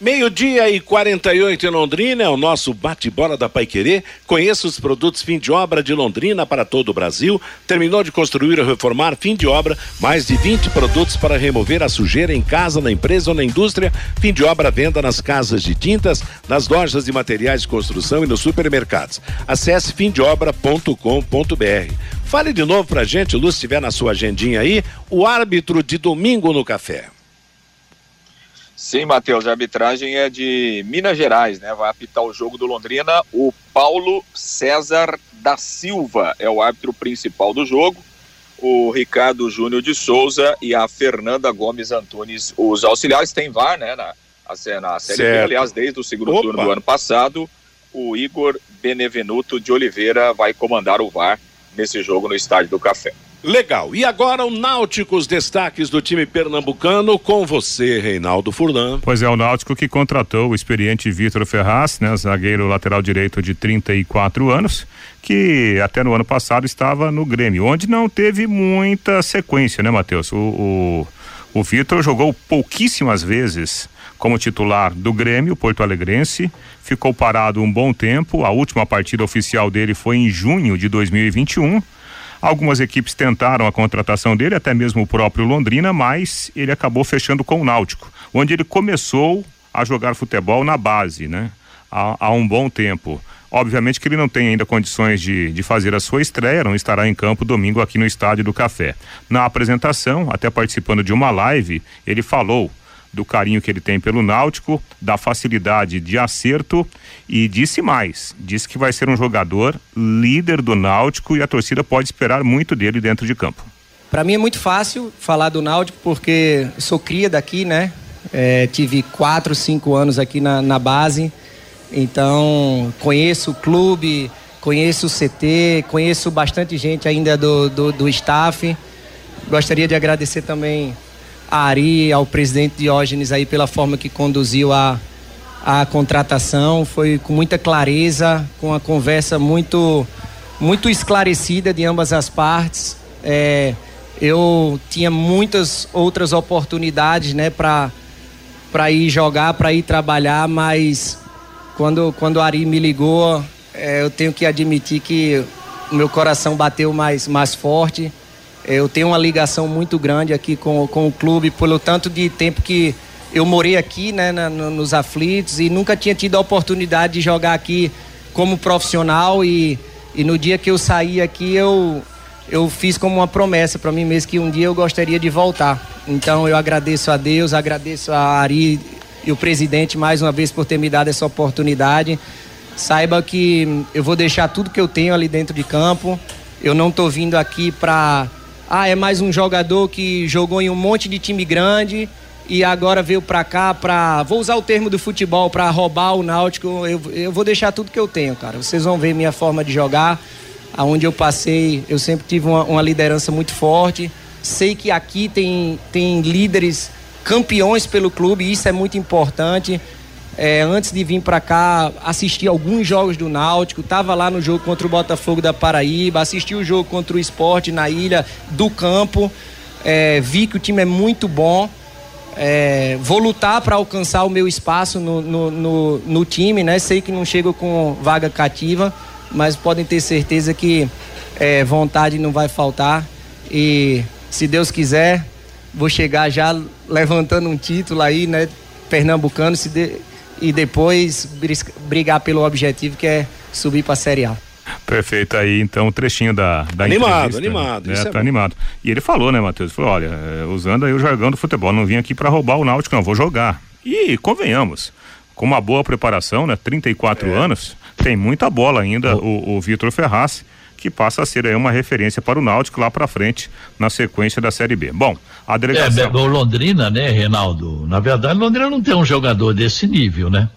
Meio-dia e 48 em Londrina, é o nosso bate-bola da Paiquerê. Conheça os produtos fim de obra de Londrina para todo o Brasil. Terminou de construir ou reformar, fim de obra, mais de 20 produtos para remover a sujeira em casa, na empresa ou na indústria. Fim de obra, venda nas casas de tintas, nas lojas de materiais de construção e nos supermercados. Acesse fimdeobra.com.br. Fale de novo pra gente, Lúcio, se tiver na sua agendinha aí, o árbitro de domingo no café. Sim, Matheus, a arbitragem é de Minas Gerais, né? Vai apitar o jogo do Londrina o Paulo César da Silva, é o árbitro principal do jogo. o Ricardo Júnior de Souza e a Fernanda Gomes Antunes, os auxiliares. Tem VAR, né? Na, na Série B, aliás, desde o segundo Opa. turno do ano passado, o Igor Benevenuto de Oliveira vai comandar o VAR nesse jogo no Estádio do Café. Legal. E agora o Náutico, os destaques do time pernambucano com você, Reinaldo Furlan. Pois é, o Náutico que contratou o experiente Vitor Ferraz, né, zagueiro lateral direito de 34 anos, que até no ano passado estava no Grêmio, onde não teve muita sequência, né, Matheus? O, o, o Vitor jogou pouquíssimas vezes como titular do Grêmio Porto Alegrense, ficou parado um bom tempo. A última partida oficial dele foi em junho de 2021 Algumas equipes tentaram a contratação dele, até mesmo o próprio Londrina, mas ele acabou fechando com o Náutico, onde ele começou a jogar futebol na base, né? Há, há um bom tempo. Obviamente que ele não tem ainda condições de, de fazer a sua estreia, não estará em campo domingo aqui no Estádio do Café. Na apresentação, até participando de uma live, ele falou do carinho que ele tem pelo Náutico, da facilidade de acerto e disse mais, disse que vai ser um jogador líder do Náutico e a torcida pode esperar muito dele dentro de campo. Para mim é muito fácil falar do Náutico porque sou cria daqui, né? É, tive quatro, cinco anos aqui na, na base, então conheço o clube, conheço o CT, conheço bastante gente ainda do, do, do staff. Gostaria de agradecer também a Ari, ao presidente Diógenes aí pela forma que conduziu a, a contratação. Foi com muita clareza, com uma conversa muito, muito esclarecida de ambas as partes. É, eu tinha muitas outras oportunidades, né, para ir jogar, para ir trabalhar, mas quando quando a Ari me ligou, é, eu tenho que admitir que meu coração bateu mais mais forte. Eu tenho uma ligação muito grande aqui com, com o clube, pelo tanto de tempo que eu morei aqui, né, na, nos aflitos, e nunca tinha tido a oportunidade de jogar aqui como profissional. E, e no dia que eu saí aqui, eu, eu fiz como uma promessa para mim mesmo que um dia eu gostaria de voltar. Então eu agradeço a Deus, agradeço a Ari e o presidente mais uma vez por ter me dado essa oportunidade. Saiba que eu vou deixar tudo que eu tenho ali dentro de campo. Eu não estou vindo aqui para ah, é mais um jogador que jogou em um monte de time grande e agora veio para cá para, vou usar o termo do futebol, para roubar o Náutico. Eu, eu vou deixar tudo que eu tenho, cara. Vocês vão ver minha forma de jogar. Aonde eu passei, eu sempre tive uma, uma liderança muito forte. Sei que aqui tem, tem líderes campeões pelo clube, isso é muito importante. É, antes de vir para cá, assisti alguns jogos do Náutico, estava lá no jogo contra o Botafogo da Paraíba, assisti o jogo contra o Esporte na ilha do campo, é, vi que o time é muito bom. É, vou lutar para alcançar o meu espaço no, no, no, no, time, né? Sei que não chego com vaga cativa, mas podem ter certeza que é, vontade não vai faltar. E se Deus quiser, vou chegar já levantando um título aí, né? Pernambucano, se de e depois brigar pelo objetivo que é subir para a Série A. Perfeito aí, então, o trechinho da, da Animado, animado. Né? tá é animado. E ele falou, né, Matheus? Falou, olha, é, usando aí o jargão do futebol, não vim aqui para roubar o Náutico, não, vou jogar. E convenhamos, com uma boa preparação, né, 34 é. anos, tem muita bola ainda o, o Vitor Ferraz que passa a ser aí uma referência para o Náutico lá para frente na sequência da Série B. Bom, a delegação. É, o Londrina, né, Reinaldo? Na verdade, Londrina não tem um jogador desse nível, né?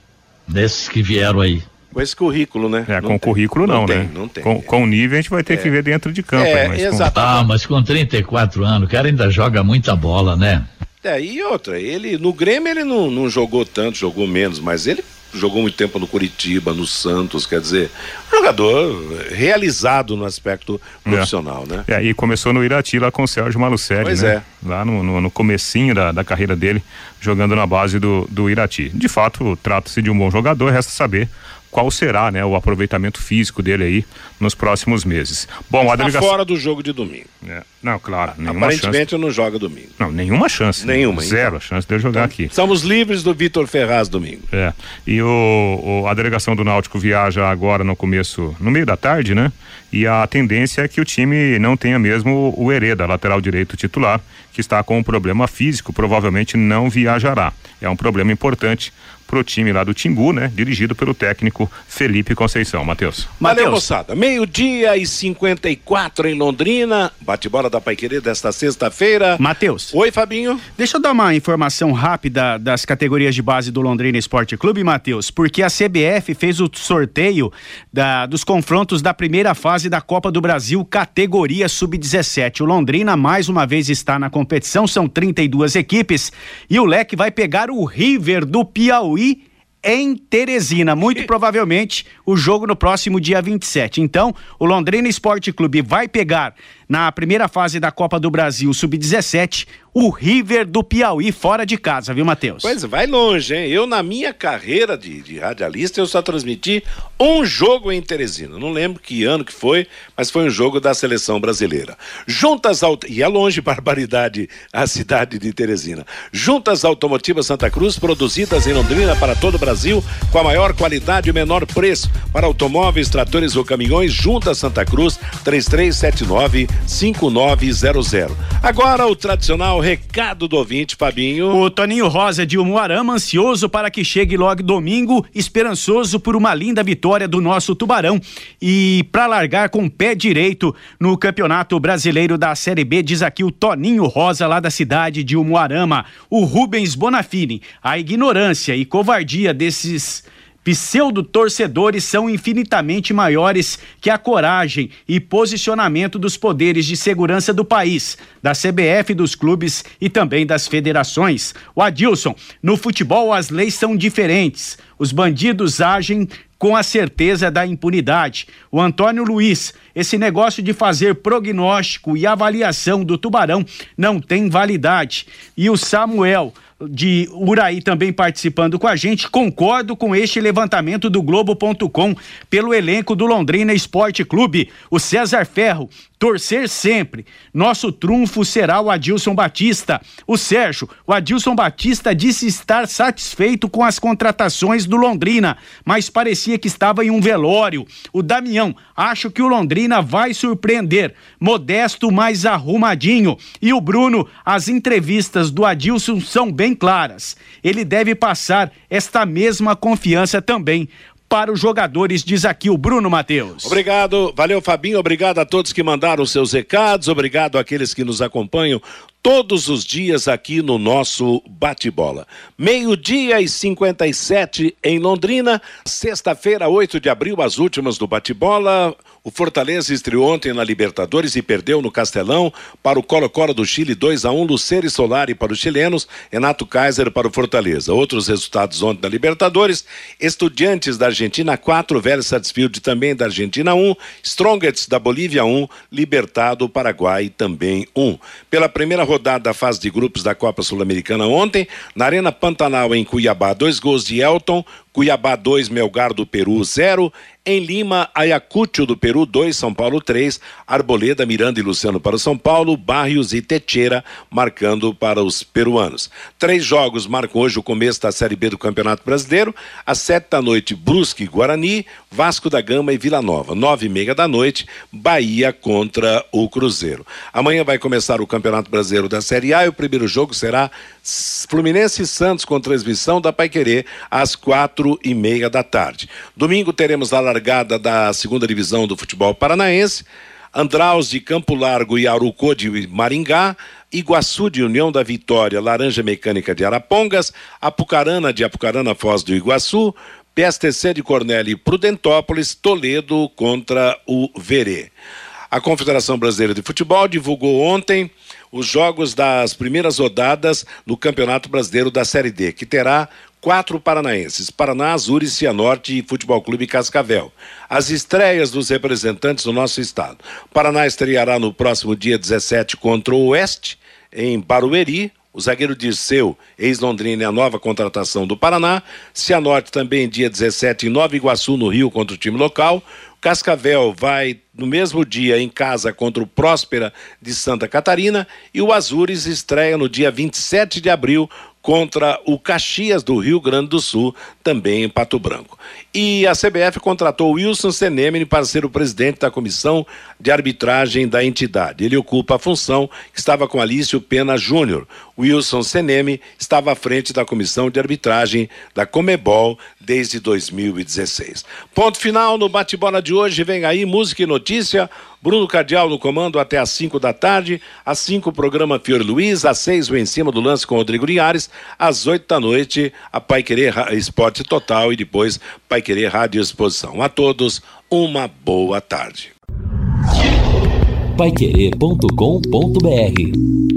Desses que vieram aí. Com esse currículo, né? É, não com tem. currículo não, não tem, né? Não tem. Com, com nível a gente vai ter é. que ver dentro de campo. É, mas exatamente. Com... Ah, mas com 34 anos, o cara ainda joga muita bola, né? É, e outra, ele no Grêmio ele não, não jogou tanto, jogou menos, mas ele jogou muito tempo no Curitiba, no Santos, quer dizer, um jogador realizado no aspecto profissional, é. né? É, e começou no Irati lá com o Sérgio Malucelli, pois né? É. Lá no, no, no comecinho da, da carreira dele, jogando na base do, do Irati. De fato, trata-se de um bom jogador, resta saber qual será, né, o aproveitamento físico dele aí nos próximos meses. Bom, a delegação fora do jogo de domingo. É, não, claro, nenhuma Aparentemente chance. não joga domingo. Não, nenhuma chance. Nenhuma. Zero então. chance de eu jogar então, aqui. Estamos livres do Vitor Ferraz domingo. É. E o, o, a delegação do Náutico viaja agora no começo, no meio da tarde, né? E a tendência é que o time não tenha mesmo o Hereda, lateral direito titular, que está com um problema físico, provavelmente não viajará. É um problema importante pro time lá do Timbu, né? Dirigido pelo técnico Felipe Conceição. Matheus. Valeu, moçada. Meio-dia e 54 em Londrina. Bate-bola da Paiquerê desta sexta-feira. Matheus. Oi, Fabinho. Deixa eu dar uma informação rápida das categorias de base do Londrina Esporte Clube, Matheus, porque a CBF fez o sorteio da, dos confrontos da primeira fase da Copa do Brasil, categoria sub-17. O Londrina mais uma vez está na competição, são 32 equipes e o Leque vai pegar o River do Piauí em Teresina, muito provavelmente o jogo no próximo dia 27. Então, o Londrina Esporte Clube vai pegar na primeira fase da Copa do Brasil Sub-17 o River do Piauí fora de casa, viu, Matheus? Pois vai longe, hein? Eu, na minha carreira de, de radialista, eu só transmiti um jogo em Teresina. Não lembro que ano que foi, mas foi um jogo da seleção brasileira. Juntas ao... E é longe, barbaridade, a cidade de Teresina. Juntas Automotivas Santa Cruz, produzidas em Londrina para todo o Brasil, com a maior qualidade e menor preço. Para automóveis, tratores ou caminhões, Juntas Santa Cruz, 3379 5900. Agora o tradicional recado do ouvinte, Fabinho. O Toninho Rosa de Umuarama, ansioso para que chegue logo domingo, esperançoso por uma linda vitória do nosso Tubarão e para largar com o pé direito no Campeonato Brasileiro da Série B, diz aqui o Toninho Rosa lá da cidade de Umuarama. O Rubens Bonafini, a ignorância e covardia desses pseudo-torcedores são infinitamente maiores que a coragem e posicionamento dos poderes de segurança do país, da CBF, dos clubes e também das federações. O Adilson, no futebol as leis são diferentes. Os bandidos agem com a certeza da impunidade. O Antônio Luiz, esse negócio de fazer prognóstico e avaliação do tubarão não tem validade. E o Samuel, de Uraí também participando com a gente. Concordo com este levantamento do Globo.com pelo elenco do Londrina Esporte Clube. O César Ferro, torcer sempre. Nosso trunfo será o Adilson Batista. O Sérgio, o Adilson Batista disse estar satisfeito com as contratações do Londrina, mas parecia que estava em um velório. O Damião, acho que o Londrina vai surpreender. Modesto, mais arrumadinho. E o Bruno, as entrevistas do Adilson são bem claras. Ele deve passar esta mesma confiança também para os jogadores, diz aqui o Bruno Matheus. Obrigado, valeu Fabinho, obrigado a todos que mandaram seus recados, obrigado àqueles que nos acompanham todos os dias aqui no nosso bate-bola. Meio-dia e 57 em Londrina, sexta-feira, 8 de abril, as últimas do bate-bola. O Fortaleza estreou ontem na Libertadores e perdeu no Castelão para o Colo-Colo do Chile 2 a 1 Lucero e Solari para os chilenos, Renato Kaiser para o Fortaleza. Outros resultados ontem na Libertadores: Estudiantes da Argentina 4, Vélez Sarsfield também da Argentina 1, Strongets da Bolívia 1, Libertado Paraguai também 1. Pela primeira rodada da fase de grupos da Copa Sul-Americana ontem, na Arena Pantanal em Cuiabá, dois gols de Elton, Cuiabá 2, Melgar do Peru 0. Em Lima, Ayacucho do Peru 2, São Paulo 3. Arboleda, Miranda e Luciano para o São Paulo. Barrios e Techera marcando para os peruanos. Três jogos marcam hoje o começo da Série B do Campeonato Brasileiro. Às sete da noite, Brusque e Guarani. Vasco da Gama e Vila Nova. Nove e meia da noite, Bahia contra o Cruzeiro. Amanhã vai começar o Campeonato Brasileiro da Série A e o primeiro jogo será Fluminense e Santos com transmissão da Paiquerê às quatro e meia da tarde. Domingo teremos a largada da segunda divisão do futebol paranaense. Andraus de Campo Largo e Arucô de Maringá, Iguaçu de União da Vitória, Laranja Mecânica de Arapongas, Apucarana de Apucarana Foz do Iguaçu, PSTC de Cornélio e Prudentópolis, Toledo contra o Verê. A Confederação Brasileira de Futebol divulgou ontem os jogos das primeiras rodadas no Campeonato Brasileiro da Série D, que terá quatro paranaenses: Paraná, Azures, Cianorte e Futebol Clube Cascavel. As estreias dos representantes do nosso estado. Paraná estreará no próximo dia 17 contra o Oeste, em Barueri. O zagueiro Dirceu, ex-Londrina, é a nova contratação do Paraná. Cianorte também dia 17 em Nova Iguaçu, no Rio, contra o time local. Cascavel vai no mesmo dia em casa contra o Próspera de Santa Catarina e o Azures estreia no dia 27 de abril contra o Caxias do Rio Grande do Sul, também em Pato Branco. E a CBF contratou Wilson Senemini para ser o presidente da comissão de arbitragem da entidade. Ele ocupa a função que estava com Alício Pena Júnior. Wilson Senemi estava à frente da comissão de arbitragem da Comebol desde 2016. Ponto final no bate-bola de hoje. Vem aí música e notícia. Bruno Cardial no comando até às 5 da tarde. Às 5, o programa Fior Luiz. Às 6, o Em Cima do Lance com Rodrigo Linhares. Às 8 da noite, a Pai Querer Esporte Total e depois Pai Querer Rádio Exposição. A todos, uma boa tarde. Paiquerê.com.br